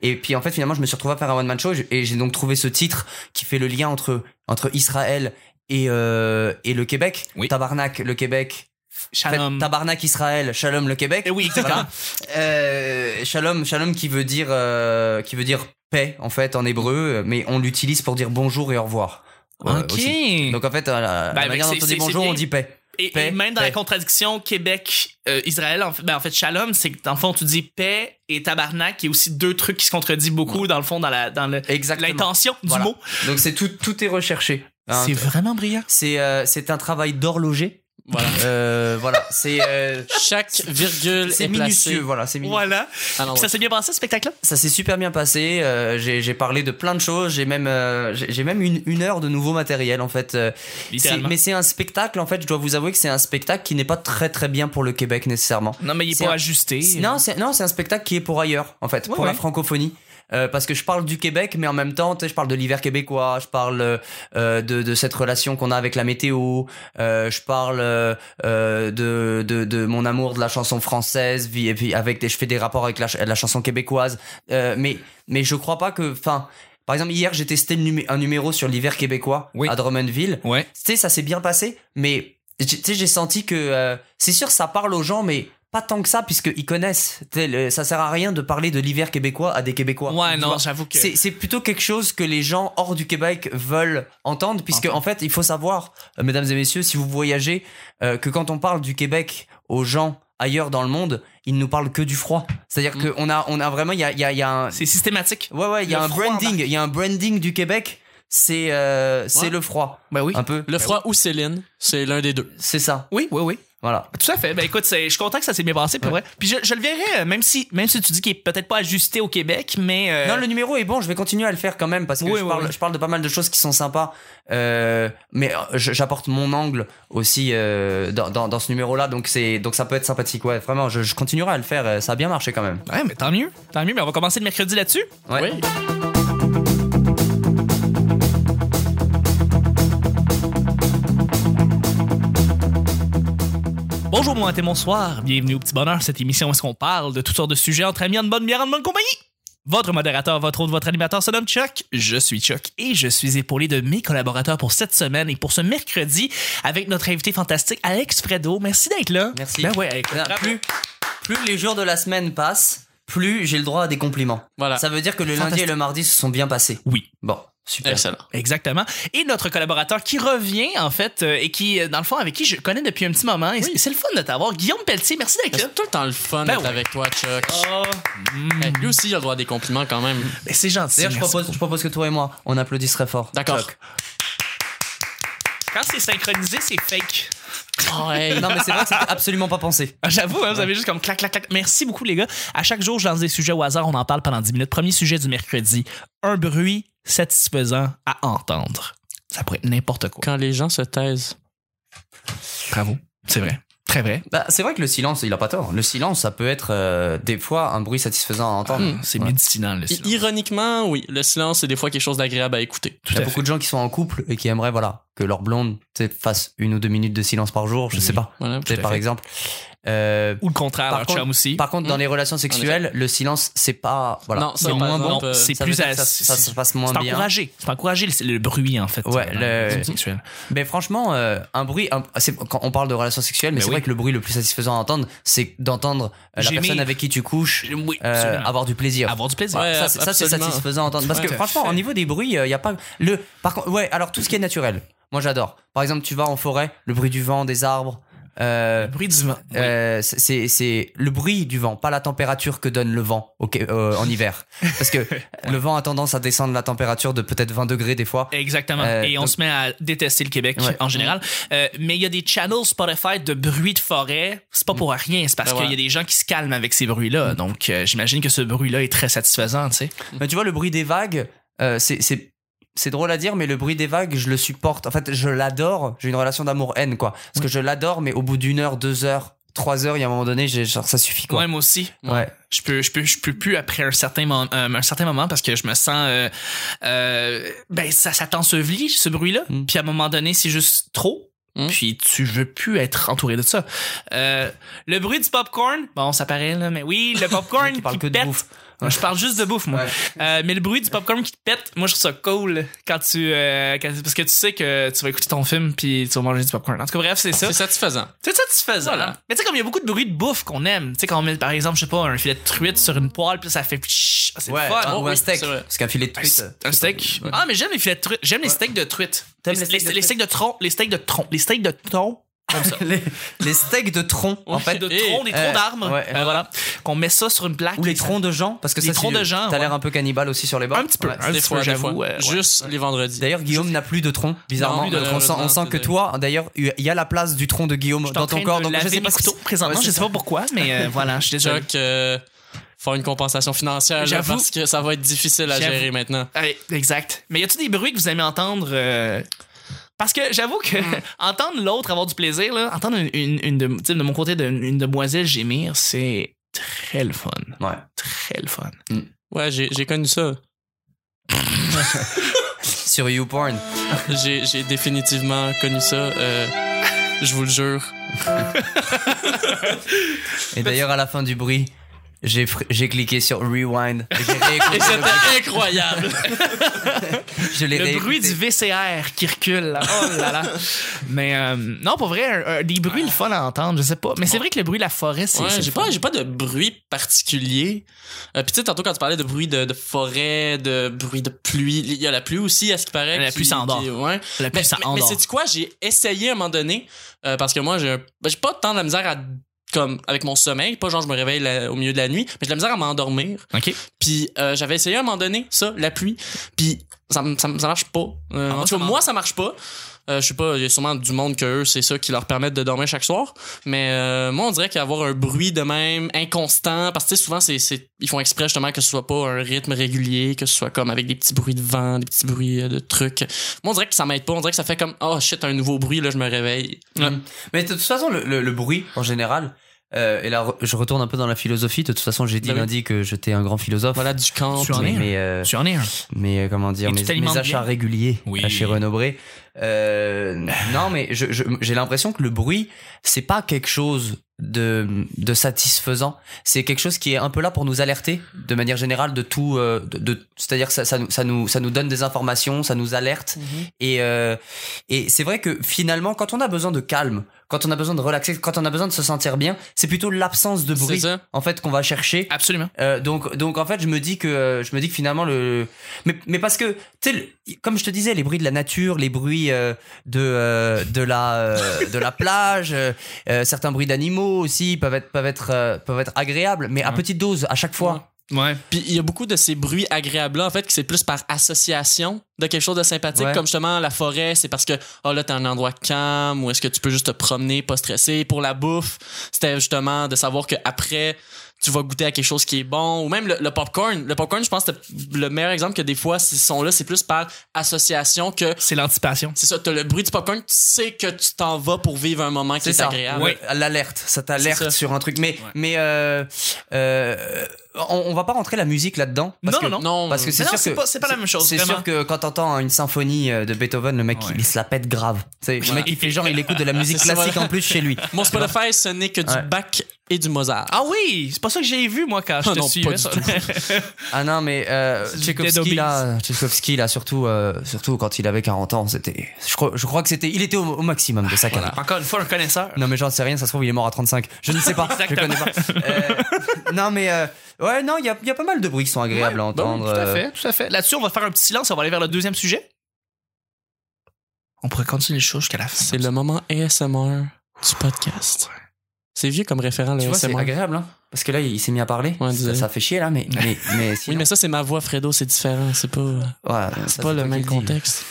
Et puis en fait finalement je me suis retrouvé à faire un one man show et j'ai donc trouvé ce titre qui fait le lien entre entre Israël et euh, et le Québec. Oui. Tabarnak le Québec. En fait, Shalom. tabarnak Israël, Shalom le Québec. Eh oui, exactement. Euh, shalom, shalom qui veut dire euh, qui veut dire paix en fait en hébreu, mais on l'utilise pour dire bonjour et au revoir. euh, ok. aussi. Donc en fait, euh, la, la manière dont on dit bonjour, on dit paix. Et, Paix, et même dans paix. la contradiction Québec-Israël, en, fait, ben, en fait, Shalom, c'est que dans le fond, tu dis paix et tabarnak, il y a aussi deux trucs qui se contredisent beaucoup dans le fond, dans la dans le- Exactement. l'intention du Voilà. mot. Donc c'est tout, tout est recherché. Hein. C'est vraiment brillant. C'est euh, c'est un travail d'horloger. Voilà. Euh, voilà, c'est euh, Chaque virgule c'est est minutieux. placée. Voilà, c'est minutieux. Voilà. Puis ça s'est bien passé, ce spectacle-là? Ça s'est super bien passé. euh, j'ai parlé de plein de choses. J'ai même euh, j'ai même une, une heure de nouveau matériel en fait. mais c'est un spectacle en fait. Je dois vous avouer que c'est un spectacle qui n'est pas très très bien pour le Québec nécessairement. Non, mais il est un- ajusté. Non, c'est non, c'est un spectacle qui est pour ailleurs en fait, Ouais, pour la francophonie. Euh, parce que je parle du Québec, mais en même temps, tu sais, je parle de l'hiver québécois, je parle euh, de, de cette relation qu'on a avec la météo, euh, je parle euh, euh, de, de, de mon amour de la chanson française, et puis avec des, je fais des rapports avec la, ch- la chanson québécoise, euh, mais mais je crois pas que, enfin, par exemple hier j'ai testé un numéro sur l'hiver québécois Oui. à Drummondville, Ouais. tu sais, ça s'est bien passé, mais tu sais, j'ai senti que euh, c'est sûr, ça parle aux gens, mais pas tant que ça, puisqu'ils connaissent. Le- ça sert à rien de parler de l'hiver québécois à des Québécois. Ouais, non, j'avoue que. C'est, plutôt quelque chose que les gens hors du Québec veulent entendre, puisque en fait, il faut savoir, euh, mesdames et messieurs, si vous voyagez, euh, que quand on parle du Québec aux gens ailleurs dans le monde, ils nous parlent que du froid. C'est-à-dire Mm. qu'on a, on a vraiment, il y a, y a, y a un, C'est systématique. ouais, ouais, il y a Le un froid branding, il y a un branding du Québec. C'est, euh, c'est le froid, Ben oui. un peu. Le froid ou Céline, c'est l'un des deux. C'est ça. Oui, oui, oui. Voilà. Tout à fait. Ben écoute, c'est- je suis content que ça s'est bien passé, pour vrai. Puis je, je le verrai, euh, même si, même si tu dis qu'il est peut-être pas ajusté au Québec, mais. euh, Non, le numéro est bon, je vais continuer à le faire quand même parce que Oui, je, oui, parle, oui. je parle de pas mal de choses qui sont sympas. Euh, mais j'apporte mon angle aussi euh, dans, dans, dans ce numéro-là, donc, c'est, donc ça peut être sympathique. Ouais, vraiment, je, je continuerai à le faire, ça a bien marché quand même. Ouais, mais tant mieux. Tant mieux, mais on va commencer le mercredi là-dessus. Ouais. Oui. Bonjour, bon matin, bonsoir. Bienvenue au Petit Bonheur, cette émission où est-ce qu'on parle de toutes sortes de sujets entre amis, en bonne bière, en bonne compagnie. Votre modérateur, votre hôte, votre animateur se nomme Chuck. Je suis Chuck et je suis épaulé de mes collaborateurs pour cette semaine et pour ce mercredi avec notre invité fantastique Alex Fredo. Merci d'être là. Merci. Ben ouais, bravo. Plus, plus les jours de la semaine passent, plus j'ai le droit à des compliments. Voilà. Ça veut dire que le lundi et le mardi se sont bien passés. Oui. Bon, super. Excellent. Exactement. Et notre collaborateur qui revient, en fait, euh, et qui, euh, dans le fond, avec qui je connais depuis un petit moment. Et c'est- c'est le fun de t'avoir. Guillaume Pelletier, merci d'être là. C'est tout le temps le fun Ben d'être ouais. avec toi, Chuck. Oh, mm. Hey, lui aussi, il a le droit à des compliments quand même. C'est gentil. D'ailleurs, je merci propose, je propose que toi et moi, on applaudisse très fort. D'accord. Chuck. Quand c'est synchronisé, c'est fake. Oh, hey. Non, mais c'est vrai que c'était absolument pas pensé. Ah, J'avoue, hein, vous avez juste comme clac, clac, clac. Merci beaucoup, les gars. À chaque jour, je lance des sujets au hasard. On en parle pendant 10 minutes. Premier sujet du mercredi. Un bruit satisfaisant à entendre. Ça pourrait être n'importe quoi. Quand les gens se taisent. Bravo. C'est vrai. Très vrai. Bah, c'est vrai que le silence, il a pas tort. Le silence, ça peut être euh, des fois un bruit satisfaisant à entendre. Hum, c'est Ouais. médicinal, le I- silence. Ironiquement, oui, le silence, c'est des fois quelque chose d'agréable à écouter. Il y a beaucoup de gens qui sont en couple et qui aimeraient voilà que leur blonde fasse une ou deux minutes de silence par jour, je sais pas. Voilà. Tu sais, à par fait. exemple. Euh, Ou le contraire, Par leur contre- chum aussi. par contre, dans les relations sexuelles, le silence, c'est pas voilà, Non, c'est moins bon. euh, c'est plus à- ça, ça c'est- se passe moins C'est bien. encouragé. C'est encouragé le, le bruit, en fait. Ouais, le-. Mais franchement, euh, un bruit, un- c'est- quand on parle de relations sexuelles, mais Mais c'est oui. vrai que le bruit le plus satisfaisant à entendre, c'est d'entendre la personne avec qui tu couches Oui, avoir du plaisir. Avoir du plaisir. Ouais, ça, c'est- c'est satisfaisant à entendre. Parce que franchement, au niveau des bruits, il y a pas le. Par contre, ouais. Alors tout ce qui est naturel, moi j'adore. Par exemple, tu vas en forêt, le bruit du vent, des arbres. Euh, Le bruit du vent. Oui. euh, c'est- c'est le bruit du vent, pas la température que donne le vent ok, euh, en hiver. Parce que le vent a tendance à descendre la température de peut-être 20 degrés des fois. Exactement. Euh, et on se met à détester le Québec Ouais. en général. Euh, mais il y a des channels Spotify de bruit de forêt. C'est pas pour rien. C'est parce Ben qu'il y a des gens qui se calment avec ces bruits-là. Donc, euh, j'imagine que ce bruit-là est très satisfaisant, tu sais. Mais tu vois, le bruit des vagues, euh, c'est c'est drôle à dire, mais le bruit des vagues, je le supporte. En fait, je l'adore. J'ai une relation d'amour-haine, quoi. Parce que je l'adore, mais au bout d'une heure, deux heures, trois heures, il y a un moment donné, j'ai- genre, ça suffit, quoi. Ouais, moi aussi. Ouais. Je peux, je peux, je peux plus après un certain, mo- euh, un certain moment parce que je me sens, euh, euh, ben ça, ça t'ensevelit ce bruit-là. Mm. Puis à un moment donné, c'est juste trop. Mm. Puis tu veux plus être entouré de ça. Le bruit du popcorn, bon, ça paraît là, mais oui, le popcorn Qui parle que de bouffe. Je parle juste de bouffe, moi. Ouais. Euh, mais le bruit du popcorn qui te pète, moi, je trouve ça cool quand tu, euh, quand- parce que tu sais que tu vas écouter ton film puis tu vas manger du popcorn. En tout cas, bref, c'est ça. C'est satisfaisant. C'est satisfaisant. Voilà. Mais tu sais, comme il y a beaucoup de bruit de bouffe qu'on aime. Tu sais, quand on met, par exemple, je sais pas, un filet de truite sur une poêle puis ça fait c'est Ouais, fun. Oh, ou un steak. Parce qu'un filet de truite. un steak. Ah, mais j'aime les filets de truite. J'aime les steaks de truite. Les, les steaks de les steaks de tronc. Les steaks de tronc. Les steaks de thon. les, les steaks de tronc, en fait. de tronc, des euh, troncs d'arbres. ouais. Euh, voilà. Qu'on met ça sur une plaque. Ou les troncs de gens, parce que Les ça, troncs de gens, T'as l'air un peu cannibale aussi sur les bords. Un petit peu. Ouais. Un des petit fois, peu, des j'avoue. ouais. Juste les vendredis. D'ailleurs, Guillaume n'a plus de tronc, bizarrement. Non, de on sent, on sent que toi, d'ailleurs, il y a la place du tronc de Guillaume Je dans ton corps. Donc, je sais pas que- présentement. Je sais pas pourquoi, mais euh, voilà, je suis désolé. Euh, faire une compensation financière là, J'avoue. parce que ça va être difficile à gérer maintenant. Ouais, exact. Mais y a-tu des bruits que vous aimez entendre euh, Parce que j'avoue que Hmm. entendre l'autre avoir du plaisir, là, entendre une, une, une de, mon côté d'une une demoiselle gémir, c'est très le fun. Ouais. Très le fun. Ouais, j'ai j'ai connu ça. Sur YouPorn. J'ai j'ai définitivement connu ça. euh, je vous le jure. Et d'ailleurs, à la fin du bruit, j'ai fr- j'ai cliqué sur Rewind. Et c'était incroyable. Je l'ai Le réécouté. bruit du VCR qui recule. Là. Oh là là. Mais euh, non, pour vrai, un- un- des bruits le fun à entendre, je sais pas. Mais c'est vrai que le bruit de la forêt, c'est Ouais, c'est j'ai fun. pas, j'ai pas de bruit particulier. Euh, Puis tu sais, tantôt quand tu parlais de bruit de, de forêt, de bruit de pluie, il y a la pluie aussi, à ce qui paraît. La pluie s'endort. qui- Ouais. La pluie, Mais, ça mais, mais c'est quoi? J'ai essayé à un moment donné, euh, parce que moi, j'ai un- ben, j'ai pas tant de la misère à comme avec mon sommeil, pas genre je me réveille la- au milieu de la nuit, mais j'ai de la misère à m'endormir. OK. Puis euh, j'avais essayé à un moment donné ça, la pluie, puis ça, ça, ça marche pas. Euh, Ah, en tout cas, moi ça marche pas. Euh, je sais pas, il y a sûrement du monde que eux, c'est ça qui leur permet de dormir chaque soir. Mais euh, moi, on dirait qu'avoir un bruit de même inconstant, parce que tu sais, souvent, c'est, c'est, ils font exprès justement que ce soit pas un rythme régulier, que ce soit comme avec des petits bruits de vent, des petits bruits euh, de trucs. Moi, on dirait que ça m'aide pas. On dirait que ça fait comme, oh shit, un nouveau bruit, là, je me réveille. Mm. Mais de toute façon, le, le- le bruit, en général, euh, et là, je retourne un peu dans la philosophie. De toute façon, j'ai dit Ben oui. lundi que j'étais un grand philosophe. Voilà, du camp. Tu en mais, mais, euh, Tu en es un. mais euh, comment dire, Et mes, mes achats bien. réguliers Oui. à chez Renaud-Bré. Euh, non, mais je- je- j'ai l'impression que le bruit, c'est pas quelque chose de, de satisfaisant. C'est quelque chose qui est un peu là pour nous alerter, de manière générale, de tout. euh, de, de- C'est-à-dire que ça, ça, nous, ça, nous, ça nous donne des informations, ça nous alerte. Et, euh, et c'est vrai que finalement, quand on a besoin de calme, quand on a besoin de relaxer, quand on a besoin de se sentir bien, c'est plutôt l'absence de bruit en fait qu'on va chercher. Absolument. Euh, donc, donc en fait, je me dis que je me dis que finalement le, mais, mais parce que tu sais, comme je te disais, les bruits de la nature, les bruits euh, de euh, de la euh, de la plage, certains bruits d'animaux aussi peuvent être peuvent être peuvent être agréables, mais à petite dose à chaque fois. Ouais. Puis il y a beaucoup de ces bruits agréables-là, en fait, que c'est plus par association de quelque chose de sympathique. Ouais. Comme justement la forêt, c'est parce que, oh là, t'as un endroit calme, ou est-ce que tu peux juste te promener, pas stressé. Pour la bouffe, c'était justement de savoir que après tu vas goûter à quelque chose qui est bon. Ou même le, le popcorn. Le popcorn, je pense que le meilleur exemple que des fois, ces sons-là, c'est plus par association que. C'est l'anticipation. C'est ça, t'as le bruit du popcorn, tu sais que tu t'en vas pour vivre un moment qui C'est est, ça. agréable. Ouais, L'alerte, ça t'alerte sur un truc. Mais mais euh, euh, on, on va pas rentrer la musique là-dedans. parce Non, que- non, Non, Parce que c'est sûr c'est que pas- c'est pas la même chose, C'est sûr que quand t'entends une symphonie euh, de Beethoven, le mec Ouais. il, il se la pète grave. Tu sais, Le mec il fait genre il écoute de la musique classique en plus chez lui. Mon Spotify, ce n'est que du Ouais. Et du Mozart. Ah oui, c'est pas ça que j'ai vu moi quand je Ah te non, suivais. pas du ça. tout. Ah non mais euh, Obies. là, Tchaïkovski là surtout euh, surtout quand il avait 40 ans, c'était je crois je crois que c'était il était au, au maximum de sa carrière. Encore une fois, un connaisseur. Non mais j'en sais rien, ça se trouve il est mort à 35. Je ne sais pas, je connais pas. Euh, non mais euh, ouais non, il y a, il y a pas mal de bruits qui sont agréables à entendre. bon, tout à euh, fait, tout à fait. Là-dessus, on va faire un petit silence, on va aller vers le deuxième sujet. On pourrait continuer le show jusqu'à la fin. C'est le moment ASMR du podcast. C'est vieux comme référent, le Tu vois, c'est agréable hein parce que là il s'est mis à parler. Ouais, ça, fait chier là mais mais mais Oui, mais ça, c'est ma voix, Fredo, c'est différent. C'est pas, ouais, c'est ça, pas le même contexte.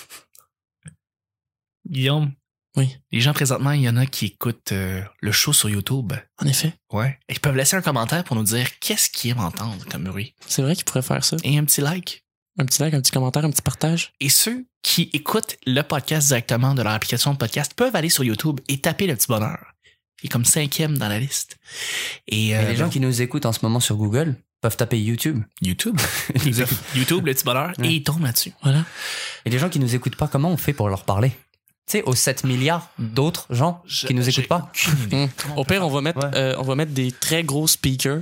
Guillaume? Oui. Les gens présentement, il y en a qui écoutent euh, le show sur YouTube. En effet. Ouais. Et ils peuvent laisser un commentaire pour nous dire qu'est-ce qu'ils aiment entendre comme bruit. C'est vrai qu'il pourrait faire ça. Et un petit like. Un petit like, un petit commentaire, un petit partage. Et ceux qui écoutent le podcast directement de leur application de podcast peuvent aller sur YouTube et taper le petit bonheur. Il est comme cinquième dans la liste. Et Mais euh, les gens qui nous écoutent en ce moment sur Google peuvent taper YouTube. YouTube. YouTube, le petit bonheur, Ouais. et ils tombent là-dessus. Voilà. Et les gens qui nous écoutent pas, comment on fait pour leur parler? Tu sais, aux 7 milliards d'autres gens qui nous écoutent pas? Hum. Au pire, peut on va mettre, Ouais. euh, on va mettre des très gros speakers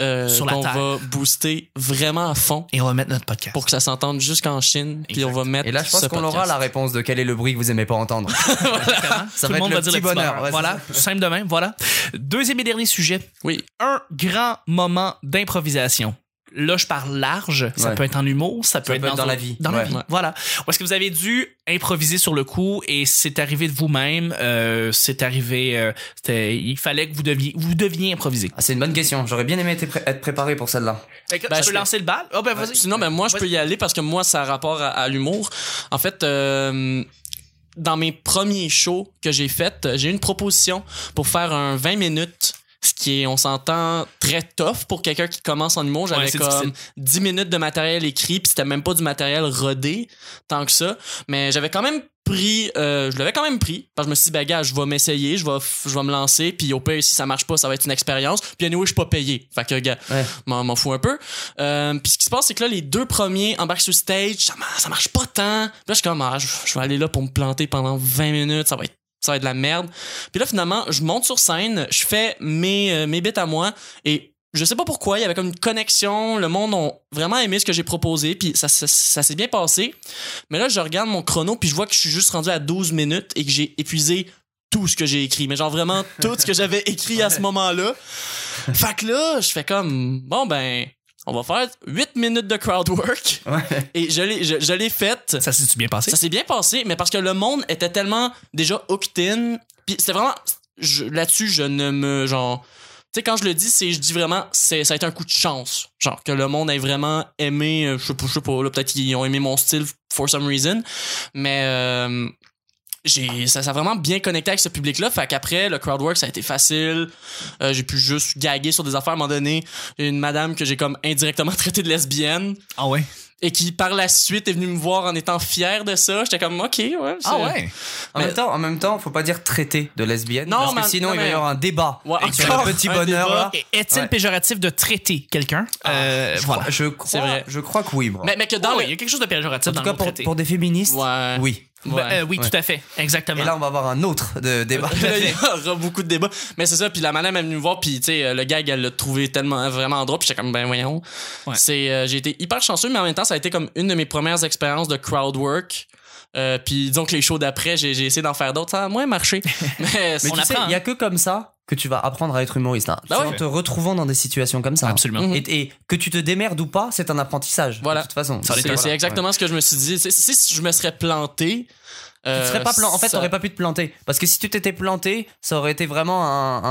euh, Sur la qu'on terre. va booster vraiment à fond Et on va mettre notre podcast. pour que ça s'entende jusqu'en Chine. Puis on va mettre. Et là, je pense qu'on aura la réponse de quel est le bruit que vous aimez pas entendre. Ça Tout va le monde être va le dire petit bonheur. bonheur. Ouais, voilà, simple de même, voilà. Deuxième et dernier sujet. Oui. Un grand moment d'improvisation. Là, je parle large. Ça Ouais. peut être en humour, ça peut, Ça être, peut être dans un- la vie. Dans la vie, Ouais. voilà. Ou est-ce que vous avez dû improviser sur le coup et c'est arrivé de vous-même, euh, c'est arrivé, euh, c'était, il fallait que vous deviez, vous deviez improviser. Ah, c'est une bonne question. J'aurais bien aimé être pré- être préparé pour celle-là. Fait que, Ben, tu je peux lancer le bal? Oh, ben, vas-y. Sinon, ben moi, je peux y aller parce que moi, ça a rapport à, à l'humour. En fait, euh, dans mes premiers shows que j'ai fait, j'ai eu une proposition pour faire un 20 minutes. Ce qui est, on s'entend, très tough pour quelqu'un qui commence en humour. J'avais Ouais, comme difficile. 10 minutes de matériel écrit, puis c'était même pas du matériel rodé, tant que ça. Mais j'avais quand même pris, euh, je l'avais quand même pris, parce que je me suis dit, ben gars, je vais m'essayer, je vais, je vais me lancer, puis au pire, si ça marche pas, ça va être une expérience. Puis anyway, je suis pas payé. Fait que, gars, Ouais. m'en fous un peu. Euh, puis ce qui se passe, c'est que là, les deux premiers embarquent sur stage, ça, mar- ça marche pas tant. Puis là, je suis comme, ah, je, je vais aller là pour me planter pendant 20 minutes, ça va être ça va être de la merde. Puis là, finalement, je monte sur scène, je fais mes, euh, mes bits à moi et je sais pas pourquoi, il y avait comme une connexion, le monde ont vraiment aimé ce que j'ai proposé, puis ça, ça, ça s'est bien passé. Mais là, je regarde mon chrono, puis je vois que je suis juste rendu à 12 minutes et que j'ai épuisé tout ce que j'ai écrit. Mais genre vraiment tout ce que j'avais écrit à ce moment-là. Fait que là, je fais comme, bon ben, on va faire 8 minutes de crowd work. Ouais. Et je l'ai, je, je l'ai faite. Ça s'est-tu bien passé? Ça s'est bien passé, mais parce que le monde était tellement déjà hooked in. Puis c'était vraiment. je- Là-dessus, je ne me. Genre. Tu sais, quand je le dis, c'est, je dis vraiment, c'est, ça a été un coup de chance. Genre, que le monde ait vraiment aimé, euh, je sais pas, je sais pas, là, peut-être qu'ils ont aimé mon style for some reason. Mais, euh, j'ai, ça, ça a vraiment bien connecté avec ce public-là. Fait qu'après, le crowdwork, ça a été facile. Euh, j'ai pu juste gaguer sur des affaires. À un moment donné, une madame que j'ai comme indirectement traité de lesbienne Ah ouais? et qui par la suite est venu me voir en étant fier de ça. J'étais comme ok ouais. Ah ouais? En Mais- même temps, en même temps, faut pas dire traité de lesbienne. Non, parce mais- que sinon, non, il va y avoir un débat. Ouais, avec encore le petit bonheur là. Est-il Ouais. péjoratif de traiter quelqu'un? Euh, Je voilà. crois- Je crois, C'est vrai. je crois que oui, moi. Mais, mais que dans Ah le- il y a quelque chose de péjoratif en dans tout le cas, mot pour, traiter. pour des féministes, Ouais. oui. Ben, euh, oui, Ouais. tout à fait. Exactement. Et là, on va avoir un autre de débat. Là, il y aura beaucoup de débats. Mais c'est ça, puis la madame est venue me voir, puis tu sais, euh, le gag, elle l'a trouvé tellement vraiment drôle, puis j'étais comme, ben voyons. Ouais. C'est, euh, j'ai été hyper chanceux, mais en même temps, ça a été comme une de mes premières expériences de crowd work. Euh, puis disons que les shows d'après, j'ai, essayé d'en faire d'autres, ça a moins marché. mais Mais c'est- On apprend, il y a que comme ça que tu vas apprendre à être humoriste. hein. Bah ouais. en te retrouvant dans des situations comme ça. hein. Absolument. Et, et que tu te démerdes ou pas, c'est un apprentissage. Voilà. De toute façon. C'est, exactement ce que je me suis dit. Si, si je me serais planté. Tu euh, serais pas plan- En fait, ça- t'aurais pas pu te planter. Parce que si tu t'étais planté, ça aurait été vraiment un,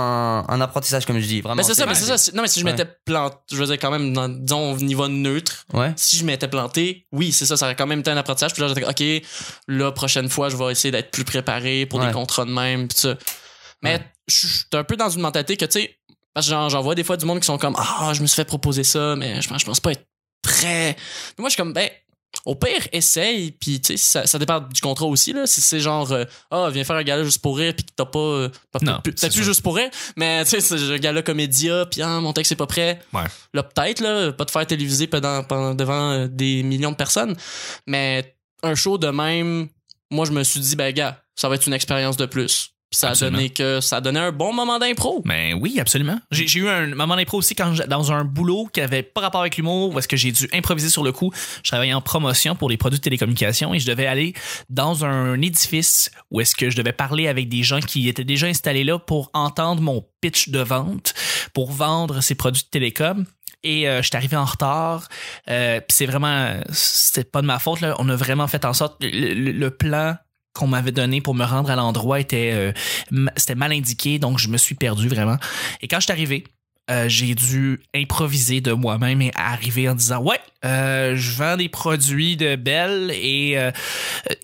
un, un apprentissage, comme je dis. Vraiment. Mais c'est ça, mais c'est ça. Non, mais si je Ouais. m'étais planté, je veux dire quand même, dans, disons, au niveau neutre, Ouais. si je m'étais planté, oui, c'est ça, ça aurait quand même été un apprentissage. Puis là, j'étais OK, la prochaine fois, je vais essayer d'être plus préparé pour Ouais. des contrats de même, puis ça. Mais Ouais. Je suis un peu dans une mentalité que, tu sais, parce que j'en, vois des fois du monde qui sont comme Ah, je me suis fait proposer ça, mais je pense, je pense pas être prêt. Mais moi, je suis comme, ben, au pire, essaye, puis tu sais, ça, ça dépend du contrat aussi, là. Si c'est genre, euh, ah, viens faire un gala juste pour rire, puis que t'as pas. euh, c'est plus juste pour rire, mais tu sais, c'est un gala comédia, puis ah, mon texte est pas prêt. Ouais. Là, peut-être, là, pas te faire téléviser pendant, pendant- devant euh, des millions de personnes, mais un show de même, moi, je me suis dit, ben, gars, ça va être une expérience de plus. Puis ça a Absolument. donné que ça a donné un bon moment d'impro. Ben oui, absolument. J'ai eu un moment d'impro aussi quand dans un boulot qui avait pas rapport avec l'humour, où est-ce que j'ai dû improviser sur le coup. Je travaillais en promotion pour les produits de télécommunications et je devais aller dans un édifice où est-ce que je devais parler avec des gens qui étaient déjà installés là pour entendre mon pitch de vente, pour vendre ces produits de télécom. Et euh, je suis arrivé en retard. Euh, puis c'est vraiment, c'était pas de ma faute. Là. On a vraiment fait en sorte le, le- le plan qu'on m'avait donné pour me rendre à l'endroit était euh, mal indiqué, donc je me suis perdu vraiment. Et quand je suis arrivé, euh, j'ai dû improviser de moi-même et arriver en disant ouais, euh, je vends des produits de Belle et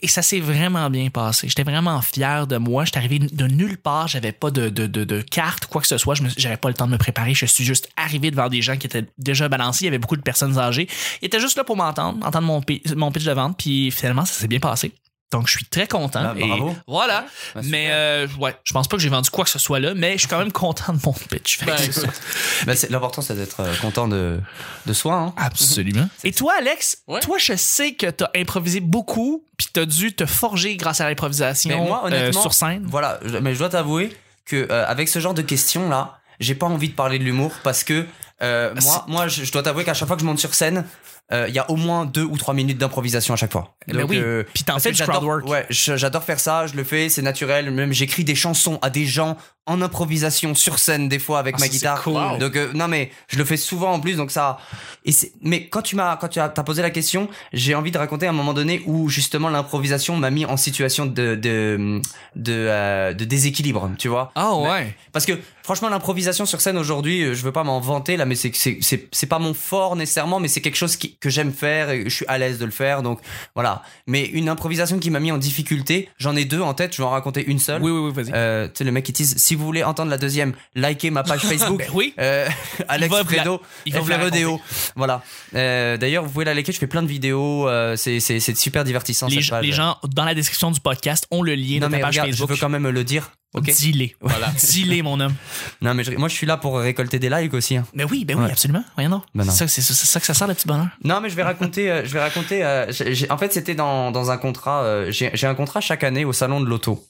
ça s'est vraiment bien passé. J'étais vraiment fier de moi. J'étais arrivé de nulle part, j'avais pas de carte quoi que ce soit. Je j'avais pas le temps de me préparer. Je suis juste arrivé devant des gens qui étaient déjà balancés. Il y avait beaucoup de personnes âgées. Ils étaient juste là pour m'entendre, entendre mon, mon pitch de vente. Puis finalement, ça s'est bien passé. Donc, je suis très content. Ah, et bravo. voilà. Mais euh, ouais, je pense pas que j'ai vendu quoi que ce soit là, mais je suis quand même content de mon pitch. Ben. Ben, c'est- L'important, c'est d'être euh, content de, de soi. Hein. Absolument. Et toi, Alex, Ouais. toi, je sais que t'as improvisé beaucoup, puis t'as dû te forger grâce à l'improvisation Mais moi, euh, honnêtement, sur scène. Voilà, je- mais je dois t'avouer que euh, avec ce genre de questions là, j'ai pas envie de parler de l'humour parce que Euh, moi, moi, je, je dois t'avouer qu'à chaque fois que je monte sur scène, euh, il y a au moins deux ou trois minutes d'improvisation à chaque fois. Ben oui. euh, Puis t'en fais du j'adore- crowd work. Ouais, j'adore faire ça, je le fais, c'est naturel. Même j'écris des chansons à des gens en improvisation sur scène des fois avec Ah, ma guitare. cool. Donc euh, non mais je le fais souvent en plus donc ça. Et mais quand tu m'as quand tu as t'as posé la question, j'ai envie de raconter un moment donné où justement l'improvisation m'a mis en situation de de de, euh, de déséquilibre, tu vois. Ah ouais. Parce que franchement, l'improvisation sur scène aujourd'hui, euh, je veux pas m'en vanter là, mais c'est c'est c'est c'est pas mon fort nécessairement, mais c'est quelque chose qui, que j'aime faire et je suis à l'aise de le faire. Donc voilà. Mais une improvisation qui m'a mis en difficulté, j'en ai deux en tête. Je vais en raconter une seule. Oui, oui, oui, vas-y. Euh, tu sais le mec qui tease. Si vous voulez entendre la deuxième, likez ma page Facebook. Ben oui. Euh, Alex la- Fredo, il vous la Fredo. Voilà. Euh, D'ailleurs, vous pouvez la liker. Je fais plein de vidéos. euh, c'est super divertissant. Les, cette page. les gens, dans la description du podcast, ont le lien Non de ta mais page regarde, Facebook. je veux quand même le dire. Ok. Dis-les. Voilà. Dis-les, mon homme. Non mais je- moi je suis là pour récolter des likes aussi. hein. Ben oui, ben oui, Ouais. absolument. Rien non. Ben. C'est ça, que ça sert, le petit bonheur. Non, mais je vais raconter. euh, je vais raconter. euh, en fait, c'était dans, dans un contrat. euh, j'ai un contrat chaque année au salon de l'auto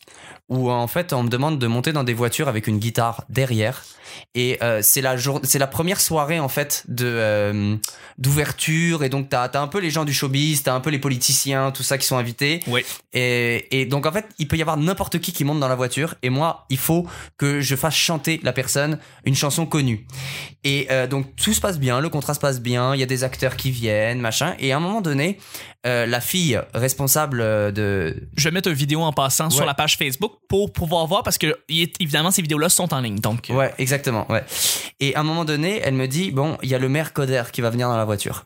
où en fait on me demande de monter dans des voitures avec une guitare derrière. Et euh, c'est la c'est la première soirée en fait de euh, d'ouverture et donc t'as as un peu les gens du showbiz, t'as un peu les politiciens, tout ça qui sont invités. Oui. Et, et donc en fait il peut y avoir n'importe qui qui monte dans la voiture et moi il faut que je fasse chanter la personne une chanson connue. Et euh, donc tout se passe bien, le contrat se passe bien, il y a des acteurs qui viennent, machin. Et à un moment donné, euh, la fille responsable euh, de... Je vais mettre une vidéo en passant sur la page Facebook pour pouvoir voir parce que évidemment ces vidéos-là sont en ligne. Donc, Ouais, exactement, ouais. Et à un moment donné, elle me dit, bon, il y a le maire Coder qui va venir dans la voiture.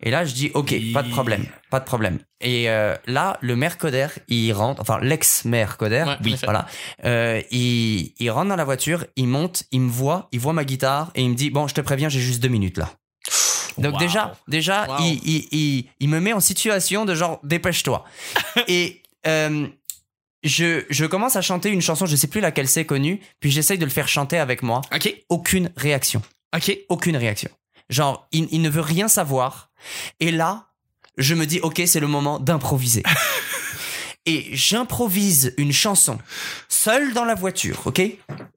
Et là, je dis, ok, pas de problème, pas de problème. Et euh, là, le maire Coder, il rentre, enfin l'ex-maire Coder, Ouais, oui, voilà, euh, il, il rentre dans la voiture, il monte, il me voit, il voit ma guitare et il me dit, bon, je te préviens, j'ai juste deux minutes là. Donc Wow. déjà, déjà, Wow. il, il, il, il me met en situation de genre, dépêche-toi. et euh, je, je commence à chanter une chanson, je sais plus laquelle c'est connue, puis j'essaye de le faire chanter avec moi. ok, Aucune réaction. ok. Aucune réaction. Genre, il, il ne veut rien savoir. Et là, je me dis, ok, c'est le moment d'improviser. Et j'improvise une chanson, seul dans la voiture, ok?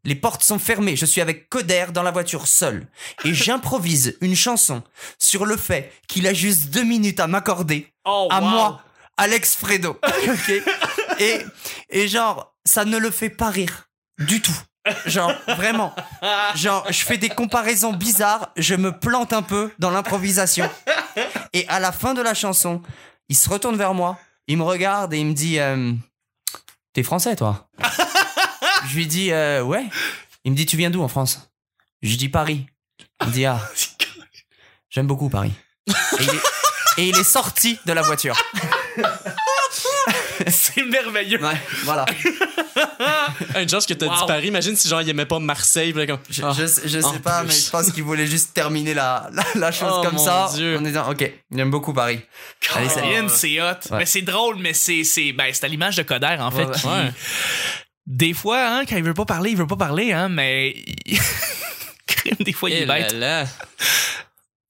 Les portes sont fermées, je suis avec Coder dans la voiture seul. Et j'improvise une chanson sur le fait qu'il a juste deux minutes à m'accorder Oh, à wow. moi, Alex Fredo. ok? Et, et genre, ça ne le fait pas rire. Du tout. Genre, vraiment. Genre, je fais des comparaisons bizarres, je me plante un peu dans l'improvisation. Et à la fin de la chanson, il se retourne vers moi, il me regarde et il me dit euh, T'es français, toi? Je lui dis euh, Ouais. Il me dit Tu viens d'où en France? Je lui dis Paris. Il me dit Ah, j'aime beaucoup Paris. Et il est, et il est sorti de la voiture. C'est merveilleux. Ouais, voilà. Une chance que t'as Wow. dit Paris. Imagine si genre il aimait pas Marseille. comme, Je, ah. je, sais- je sais en pas, plus. mais je pense qu'il voulait juste terminer la, la, la chose Oh, comme mon ça. Dieu. En disant, ok, j'aime beaucoup Paris. Allez, salut. Colin, c'est hot. Ouais. Mais c'est drôle, mais c'est c'est ben c'est à l'image de Coder en fait. Ouais, qui- ouais. Des fois, hein, quand il veut pas parler, il veut pas parler, hein, mais Crime, des fois il Eh est là bête.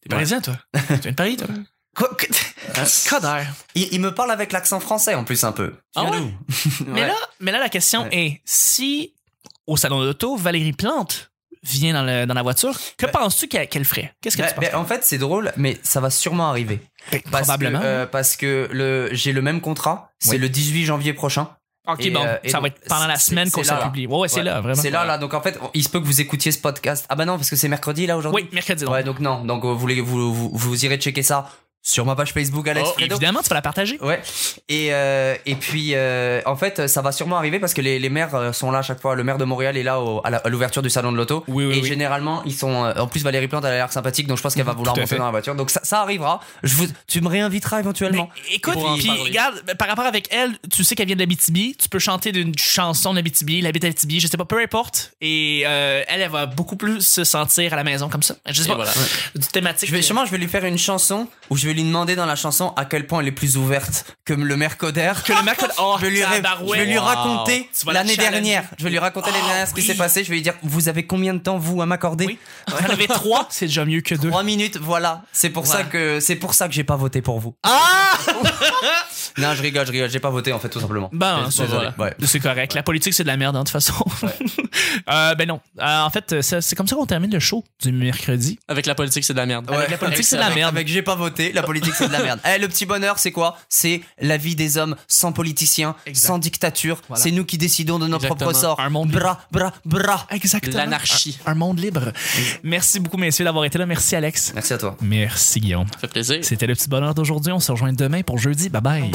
T'es parisien, toi? Tu viens de Paris, toi? Quoi que- Coder. Il, il me parle avec l'accent français en plus un peu. Ah ouais? Mais Ouais. là, mais là la question Ouais. est si au salon de l'auto, Valérie Plante vient dans, le- dans la voiture, que penses-tu qu'elle qu'elle ferait? Qu'est-ce que Ben- tu penses? ben, en fait, c'est drôle, mais ça va sûrement arriver. Parce Probablement. Que, euh, parce que le, j'ai le même contrat. C'est Oui. le 18 janvier prochain. ok, et, bon, euh, ça va être pendant la semaine qu'on là. publie. Ouais, ouais, c'est Ouais. là, vraiment. C'est là, là. Donc en fait, il se peut que vous écoutiez ce podcast. Ah bah non, parce que c'est mercredi là aujourd'hui. Oui, mercredi. donc. Ouais, donc non. Donc euh, vous, vous, vous, vous irez checker ça sur ma page Facebook Alex Oh, Fredo. Évidemment, tu vas la partager. Ouais. Et euh, et puis euh, en fait ça va sûrement arriver parce que les, les maires euh, sont là à chaque fois. Le maire de Montréal est là au- à la- l'ouverture du salon de l'auto. Oui, oui, et oui. généralement ils sont. en plus Valérie Plante elle a l'air sympathique donc je pense qu'elle va vouloir monter fait. dans la voiture. Donc ça, ça arrivera. Je vous, tu me réinviteras éventuellement. Mais écoute, puis regarde, ben, par rapport avec elle, tu sais qu'elle vient de l'Abitibi, tu peux chanter d'une chanson d'Abitibi, elle habite à Abitibi, je sais pas, peu importe. Et euh, elle, elle va beaucoup plus se sentir à la maison comme ça. Je sais pas, voilà. du thématique. Je vais sûrement je vais lui faire une chanson où je vais lui demander dans la chanson à quel point elle est plus ouverte que le maire Coder. que le mercredi. Oh, je vais lui, je vais lui raconter l'année dernière. Je vais lui raconter l'année Oh, dernière ce qui s'est passé. Je vais lui dire vous avez combien de temps vous à m'accorder Oui. Vous en avez trois, c'est déjà mieux que deux. Trois minutes, voilà. C'est pour ça que c'est pour ça que j'ai pas voté pour vous. Ah! Non, je rigole, je rigole. J'ai pas voté en fait, tout simplement. Ben, c'est voilà. ouais. C'est correct. La politique, c'est de la merde, hein, de toute façon. Euh, ben non. Euh, en fait, c'est comme ça qu'on termine le show du mercredi. Avec la politique, c'est de la merde. Ouais. la politique, c'est de la Avec- merde. Avec j'ai pas voté, la politique c'est de la merde. Eh, le petit bonheur, c'est quoi? C'est la vie des hommes sans politiciens, Exact. sans dictature. Voilà. C'est nous qui décidons de nos Exactement. propres sorts. Un monde bras, bras, bras. Exactement. L'anarchie. Un, un monde libre. Merci beaucoup, messieurs, d'avoir été là. Merci, Alex. Merci à toi. Merci, Guillaume. Ça fait plaisir. C'était le petit bonheur d'aujourd'hui. On se rejoint demain pour jeudi. Bye bye.